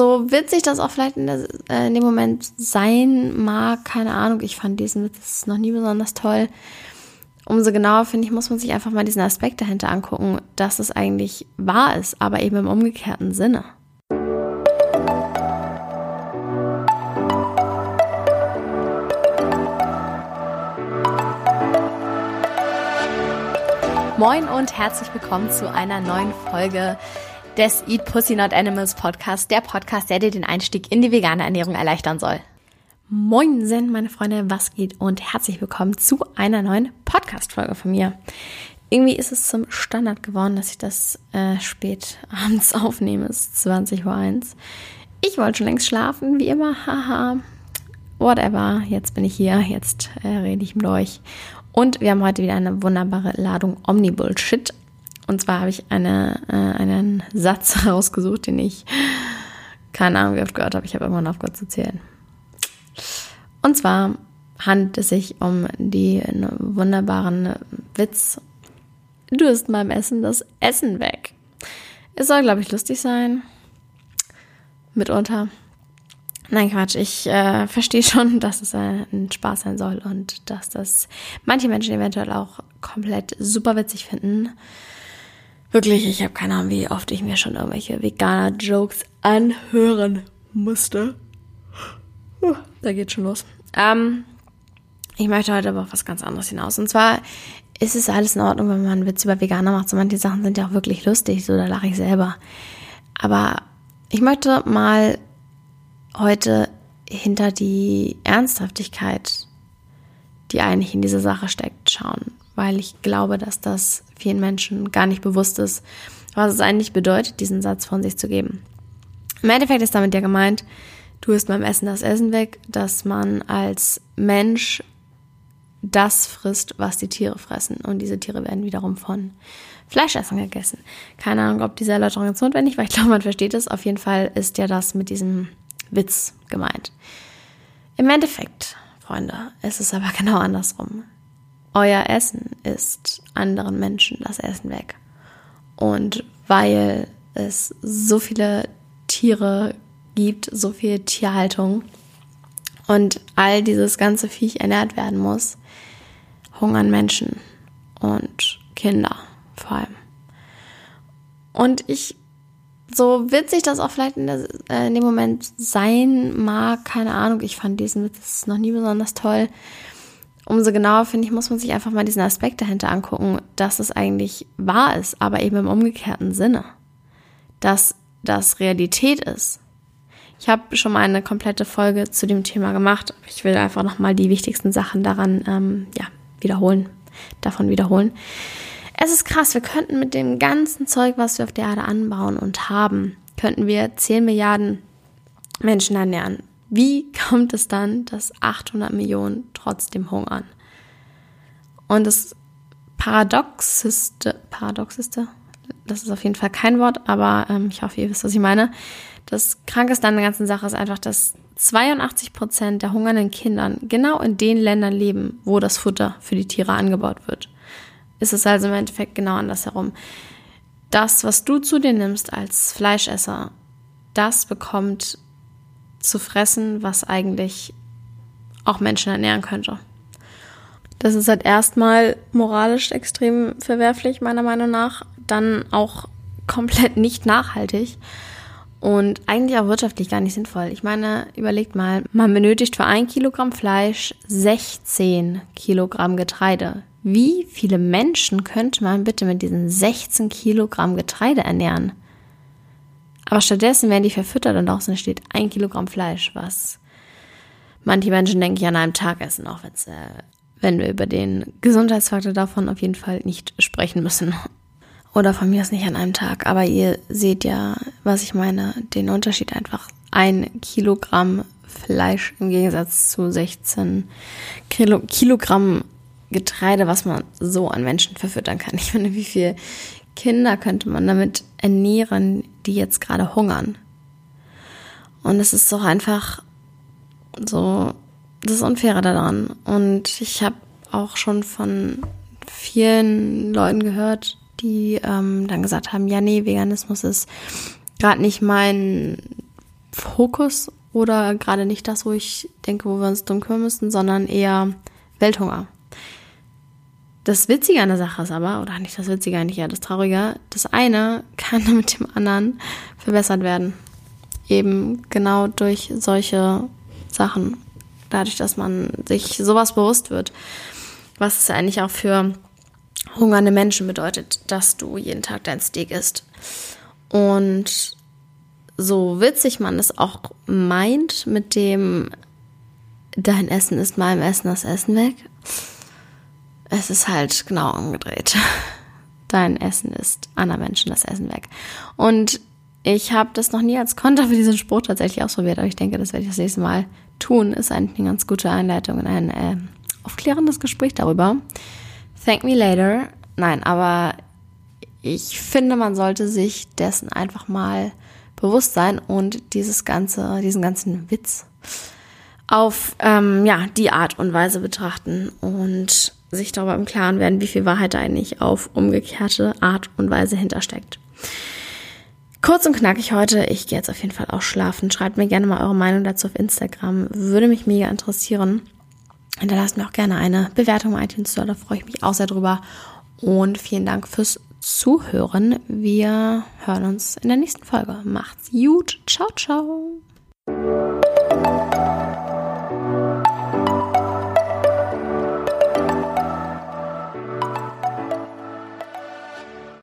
so witzig das auch vielleicht in, der, äh, in dem Moment sein mag, keine Ahnung, ich fand diesen Witz noch nie besonders toll. Umso genauer, finde ich, muss man sich einfach mal diesen Aspekt dahinter angucken, dass es eigentlich wahr ist, aber eben im umgekehrten Sinne. Moin und herzlich willkommen zu einer neuen Folge des Eat Pussy Not Animals Podcast, der Podcast, der dir den Einstieg in die vegane Ernährung erleichtern soll. Moin, Sen, meine Freunde, was geht und herzlich willkommen zu einer neuen Podcast-Folge von mir. Irgendwie ist es zum Standard geworden, dass ich das äh, spät abends aufnehme. Es ist 20.01 Uhr. Ich wollte schon längst schlafen, wie immer, haha. Whatever, jetzt bin ich hier, jetzt äh, rede ich mit euch und wir haben heute wieder eine wunderbare Ladung Omni-Bullshit. Und zwar habe ich eine, äh, einen Satz rausgesucht, den ich keine Ahnung, wie oft gehört habe. Ich habe irgendwann aufgehört zu zählen. Und zwar handelt es sich um den wunderbaren Witz. Du isst beim Essen das Essen weg. Es soll, glaube ich, lustig sein. Mitunter. Nein, Quatsch. Ich äh, verstehe schon, dass es äh, ein Spaß sein soll und dass das manche Menschen eventuell auch komplett super witzig finden. Wirklich, ich habe keine Ahnung, wie oft ich mir schon irgendwelche Veganer-Jokes anhören musste. Uh, da geht schon los. Ähm, ich möchte heute aber auf was ganz anderes hinaus. Und zwar ist es alles in Ordnung, wenn man einen Witz über Veganer macht. So manche Sachen sind ja auch wirklich lustig, so da lache ich selber. Aber ich möchte mal heute hinter die Ernsthaftigkeit, die eigentlich in dieser Sache steckt, schauen, weil ich glaube, dass das vielen Menschen gar nicht bewusst ist, was es eigentlich bedeutet, diesen Satz von sich zu geben. Im Endeffekt ist damit ja gemeint, du isst beim Essen das Essen weg, dass man als Mensch das frisst, was die Tiere fressen. Und diese Tiere werden wiederum von Fleischessern gegessen. Keine Ahnung, ob diese Erläuterung jetzt notwendig war. Ich glaube, man versteht es. Auf jeden Fall ist ja das mit diesem Witz gemeint. Im Endeffekt, Freunde, ist es aber genau andersrum. Euer Essen ist anderen Menschen das Essen weg. Und weil es so viele Tiere gibt, so viel Tierhaltung und all dieses ganze Viech ernährt werden muss, hungern Menschen und Kinder vor allem. Und ich so witzig das auch vielleicht in, der, äh, in, dem Moment sein mag, keine Ahnung, ich fand diesen Witz noch nie besonders toll. Umso genauer, finde ich, muss man sich einfach mal diesen Aspekt dahinter angucken, dass es eigentlich wahr ist, aber eben im umgekehrten Sinne. Dass das Realität ist. Ich habe schon mal eine komplette Folge zu dem Thema gemacht. Ich will einfach nochmal die wichtigsten Sachen daran ähm, ja, wiederholen, davon wiederholen. Es ist krass, wir könnten mit dem ganzen Zeug, was wir auf der Erde anbauen und haben, könnten wir 10 Milliarden Menschen ernähren. Wie kommt es dann, dass 800 Millionen trotzdem hungern? Und das Paradoxeste, Paradoxeste, das ist auf jeden Fall kein Wort, aber ähm, ich hoffe, ihr wisst, was ich meine. Das Krankeste an der ganzen Sache ist einfach, dass 82 Prozent der hungernden Kindern genau in den Ländern leben, wo das Futter für die Tiere angebaut wird ist es also im Endeffekt genau andersherum. Das, was du zu dir nimmst als Fleischesser, das bekommt zu fressen, was eigentlich auch Menschen ernähren könnte. Das ist halt erstmal moralisch extrem verwerflich, meiner Meinung nach. Dann auch komplett nicht nachhaltig und eigentlich auch wirtschaftlich gar nicht sinnvoll. Ich meine, überlegt mal, man benötigt für ein Kilogramm Fleisch 16 Kilogramm Getreide. Wie viele Menschen könnte man bitte mit diesen 16 Kilogramm Getreide ernähren? Aber stattdessen werden die verfüttert und draußen steht ein Kilogramm Fleisch, was manche Menschen, denke ich, an einem Tag essen, auch äh, wenn wir über den Gesundheitsfaktor davon auf jeden Fall nicht sprechen müssen. Oder von mir ist nicht an einem Tag, aber ihr seht ja, was ich meine, den Unterschied einfach. Ein Kilogramm Fleisch im Gegensatz zu 16 Kilo, Kilogramm Getreide, was man so an Menschen verfüttern kann. Ich meine, wie viele Kinder könnte man damit ernähren, die jetzt gerade hungern? Und es ist doch einfach so das Unfaire daran. Und ich habe auch schon von vielen Leuten gehört, die ähm, dann gesagt haben, ja, nee, Veganismus ist gerade nicht mein Fokus oder gerade nicht das, wo ich denke, wo wir uns drum kümmern müssten, sondern eher Welthunger. Das Witzige an der Sache ist aber, oder nicht das Witzige eigentlich, ja das Traurige, das eine kann mit dem anderen verbessert werden. Eben genau durch solche Sachen. Dadurch, dass man sich sowas bewusst wird. Was es eigentlich auch für hungernde Menschen bedeutet, dass du jeden Tag dein Steak isst. Und so witzig man es auch meint mit dem dein Essen ist meinem Essen das Essen weg. Es ist halt genau umgedreht. Dein Essen ist anderen Menschen das Essen weg. Und ich habe das noch nie als Konter für diesen Spruch tatsächlich ausprobiert, aber ich denke, das werde ich das nächste Mal tun. Ist eigentlich eine ganz gute Einleitung in ein äh, aufklärendes Gespräch darüber. Thank me later. Nein, aber ich finde, man sollte sich dessen einfach mal bewusst sein und dieses ganze, diesen ganzen Witz auf ähm, ja die Art und Weise betrachten und sich darüber im Klaren werden, wie viel Wahrheit da eigentlich auf umgekehrte Art und Weise hintersteckt. Kurz und knackig heute. Ich gehe jetzt auf jeden Fall auch schlafen. Schreibt mir gerne mal eure Meinung dazu auf Instagram. Würde mich mega interessieren. Hinterlasst mir auch gerne eine Bewertung bei iTunes. Da freue ich mich auch sehr drüber. Und vielen Dank fürs Zuhören. Wir hören uns in der nächsten Folge. Macht's gut. Ciao, ciao.